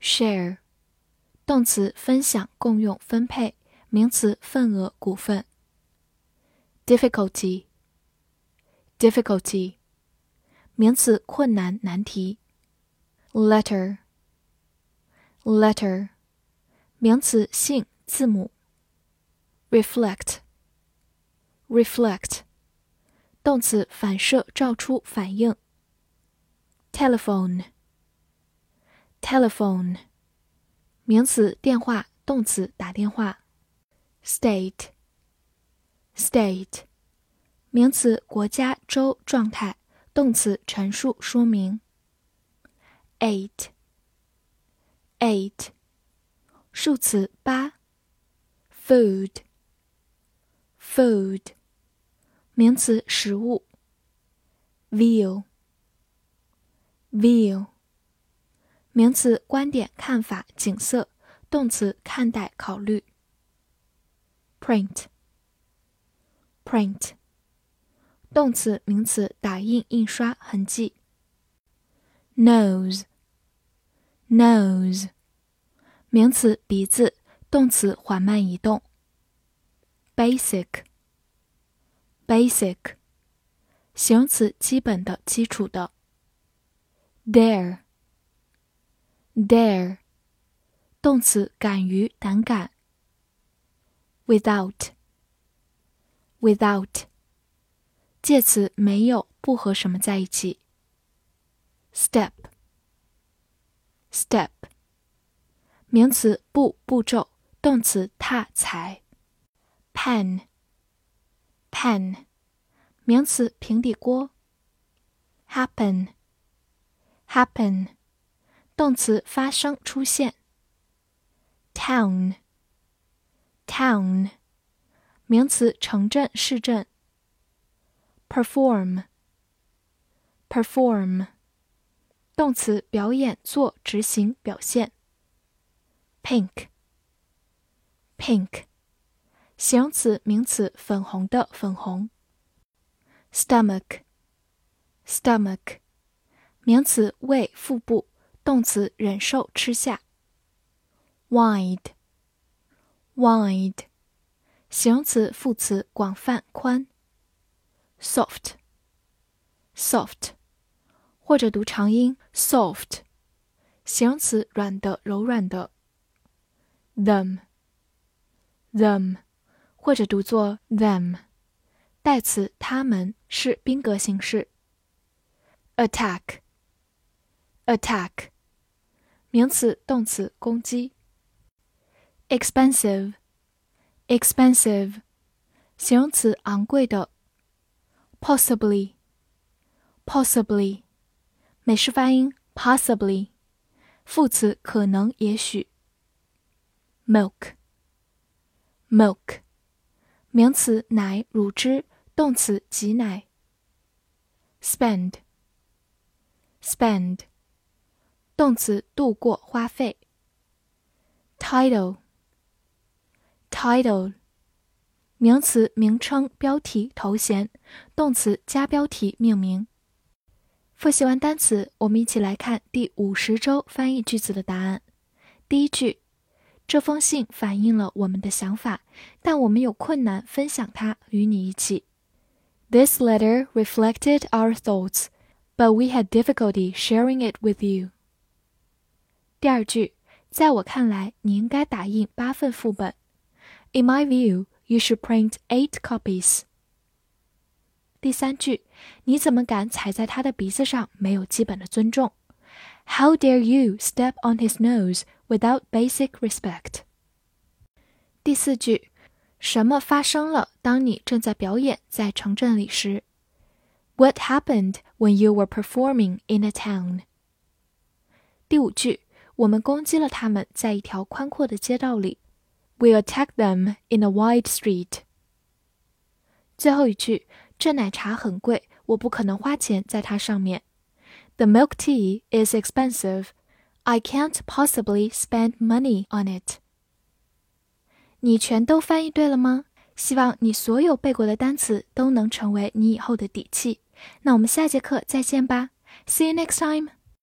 Share，share，动词分享、共用、分配；名词份额、股份。Difficulty，difficulty，名词困难、难题。Letter，letter，名词信、字母。reflect reflect 动词反射照出反应 telephone Telephone 名词电话动词打电话 state state 名词国家州状态动词陈述说明 eight eight 数词八 food food，名词，食物。view，view，名词，观点、看法、景色。动词，看待、考虑。print，print，动词、名词，打印、印刷、痕迹。nose，nose，名词，鼻子。动词，缓慢移动。basic。basic，形容词，基本的、基础的。there dare，dare，动词，敢于、胆敢。without，without，介词，没有、不和什么在一起。step，step，名词，步、步骤；动词，踏、踩。pan。pan，名词，平底锅。happen，happen，动词，发生、出现。town，town，名词，城镇、市镇。perform，perform，动词，表演、做、执行、表现。pink，pink。形容词、名词，粉红的，粉红。stomach，stomach，名词，胃、腹部。动词，忍受、吃下。wide，wide，形容词、副词，广泛、宽。soft，soft，或者读长音 soft，形容词，软的、柔软的。them，them。或者读作 them，代词他们是宾格形式。attack，attack，名词、动词攻击。expensive，expensive，形容词昂贵的。possibly，possibly，美式发音 possibly，副词可能也许。milk，milk。名词奶、乳汁；动词挤奶。spend，spend，动词度过、花费。title，title，名词名称、标题、头衔；动词加标题、命名。复习完单词，我们一起来看第五十周翻译句子的答案。第一句。这封信反映了我们的想法，但我们有困难分享它与你一起。This letter reflected our thoughts, but we had difficulty sharing it with you. 第二句，在我看来，你应该打印八份副本。In my view, you should print eight copies. 第三句，你怎么敢踩在他的鼻子上？没有基本的尊重。How dare you step on his nose without basic respect？第四句，什么发生了？当你正在表演在城镇里时？What happened when you were performing in a town？第五句， 我们攻击了他们在一条宽阔的街道里。We attack them in a wide street。最后一句，这奶茶很贵，我不可能花钱在它上面。The milk tea is expensive. I can't possibly spend money on it. 你全都翻译对了吗？希望你所有背过的单词都能成为你以后的底气。那我们下节课再见吧。See you next time.